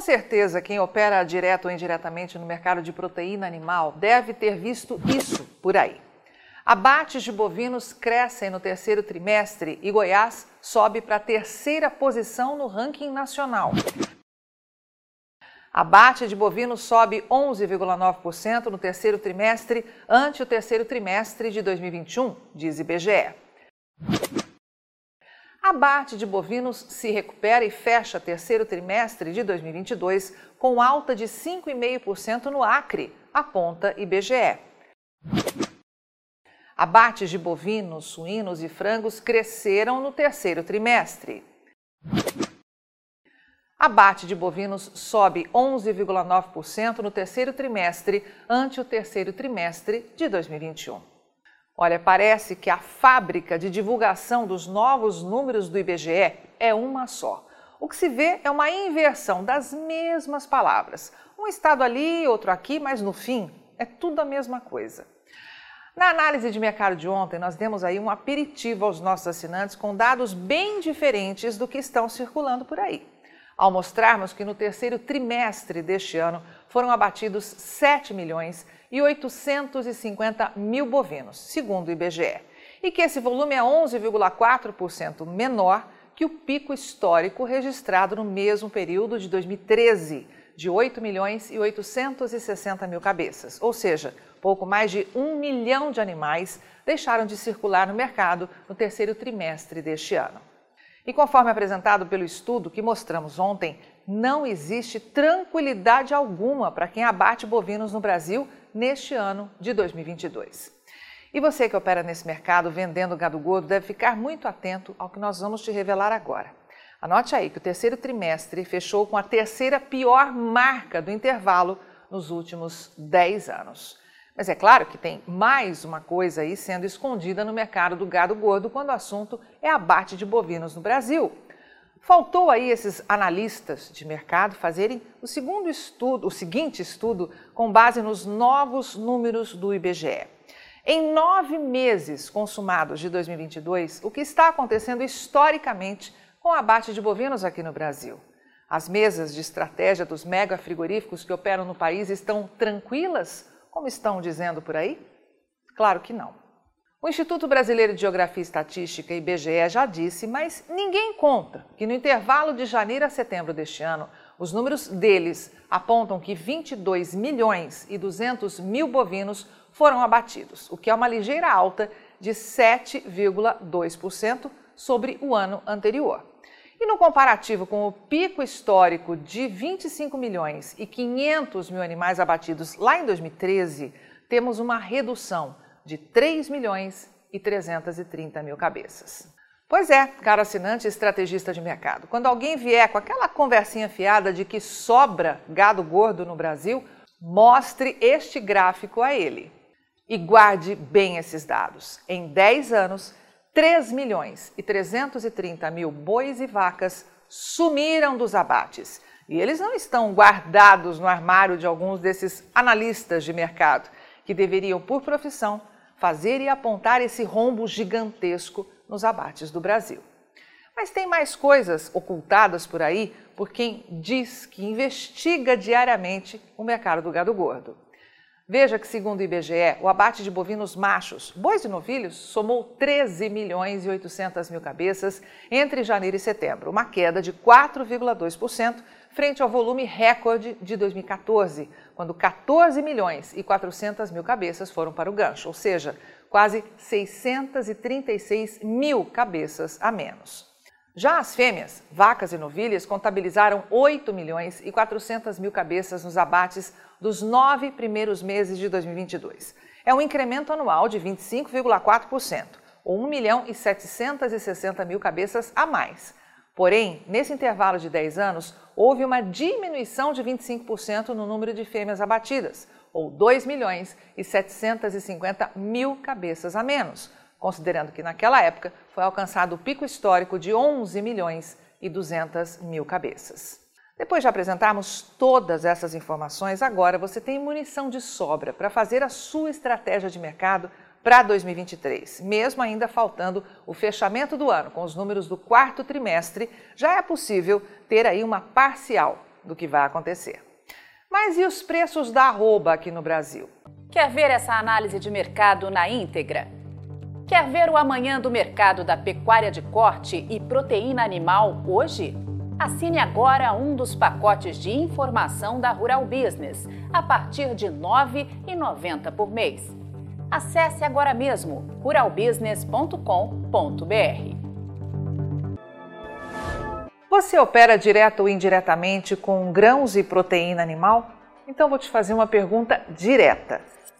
Com certeza, quem opera direto ou indiretamente no mercado de proteína animal deve ter visto isso por aí. Abates de bovinos crescem no terceiro trimestre e Goiás sobe para a terceira posição no ranking nacional. Abate de bovinos sobe 11,9% no terceiro trimestre ante o terceiro trimestre de 2021, diz IBGE. Abate de bovinos se recupera e fecha terceiro trimestre de 2022 com alta de 5,5% no Acre, aponta IBGE. Abates de bovinos, suínos e frangos cresceram no terceiro trimestre. Abate de bovinos sobe 11,9% no terceiro trimestre ante o terceiro trimestre de 2021. Olha, parece que a fábrica de divulgação dos novos números do IBGE é uma só. O que se vê é uma inversão das mesmas palavras. Um estado ali, outro aqui, mas no fim é tudo a mesma coisa. Na análise de mercado de ontem, nós demos aí um aperitivo aos nossos assinantes com dados bem diferentes do que estão circulando por aí. Ao mostrarmos que no terceiro trimestre deste ano foram abatidos 7 milhões e 850 mil bovinos, segundo o IBGE, e que esse volume é 11,4% menor que o pico histórico registrado no mesmo período de 2013, de 8 milhões e 860 mil cabeças, ou seja, pouco mais de um milhão de animais deixaram de circular no mercado no terceiro trimestre deste ano. E conforme apresentado pelo estudo que mostramos ontem, não existe tranquilidade alguma para quem abate bovinos no Brasil neste ano de 2022. E você que opera nesse mercado vendendo gado gordo deve ficar muito atento ao que nós vamos te revelar agora. Anote aí que o terceiro trimestre fechou com a terceira pior marca do intervalo nos últimos 10 anos. Mas é claro que tem mais uma coisa aí sendo escondida no mercado do gado gordo quando o assunto é abate de bovinos no Brasil. Faltou aí esses analistas de mercado fazerem o segundo estudo, o seguinte estudo, com base nos novos números do IBGE. Em nove meses consumados de 2022, o que está acontecendo historicamente com o abate de bovinos aqui no Brasil? As mesas de estratégia dos mega frigoríficos que operam no país estão tranquilas, como estão dizendo por aí? Claro que não. O Instituto Brasileiro de Geografia e Estatística, IBGE, já disse, mas ninguém conta que no intervalo de janeiro a setembro deste ano, os números deles apontam que 22 milhões e 200 mil bovinos foram abatidos, o que é uma ligeira alta de 7,2% sobre o ano anterior. E no comparativo com o pico histórico de 25 milhões e 500 mil animais abatidos lá em 2013, temos uma redução de 3 milhões e 330 mil cabeças. Pois é, caro assinante e estrategista de mercado, quando alguém vier com aquela conversinha fiada de que sobra gado gordo no Brasil, mostre este gráfico a ele. E guarde bem esses dados. Em 10 anos, 3 milhões e 330 mil bois e vacas sumiram dos abates. E eles não estão guardados no armário de alguns desses analistas de mercado, que deveriam, por profissão, fazer e apontar esse rombo gigantesco nos abates do Brasil. Mas tem mais coisas ocultadas por aí por quem diz que investiga diariamente o mercado do gado gordo. Veja que, segundo o IBGE, o abate de bovinos machos, bois e novilhos, somou 13 milhões e 800 mil cabeças entre janeiro e setembro, uma queda de 4,2% frente ao volume recorde de 2014, quando 14 milhões e 400 mil cabeças foram para o gancho, ou seja, quase 636 mil cabeças a menos. Já as fêmeas, vacas e novilhas, contabilizaram 8 milhões e 400 mil cabeças nos abates dos nove primeiros meses de 2022. É um incremento anual de 25,4%, ou 1 milhão e 760 mil cabeças a mais. Porém, nesse intervalo de 10 anos, houve uma diminuição de 25% no número de fêmeas abatidas, ou 2 milhões e 750 mil cabeças a menos, considerando que naquela época foi alcançado o pico histórico de 11 milhões e 200 mil cabeças. Depois de apresentarmos todas essas informações, agora você tem munição de sobra para fazer a sua estratégia de mercado para 2023. Mesmo ainda faltando o fechamento do ano com os números do quarto trimestre, já é possível ter aí uma parcial do que vai acontecer. Mas e os preços da arroba aqui no Brasil? Quer ver essa análise de mercado na íntegra? Quer ver o amanhã do mercado da pecuária de corte e proteína animal hoje? Assine agora um dos pacotes de informação da Rural Business, a partir de R$ 9,90 por mês. Acesse agora mesmo ruralbusiness.com.br. Você opera direto ou indiretamente com grãos e proteína animal? Então vou te fazer uma pergunta direta.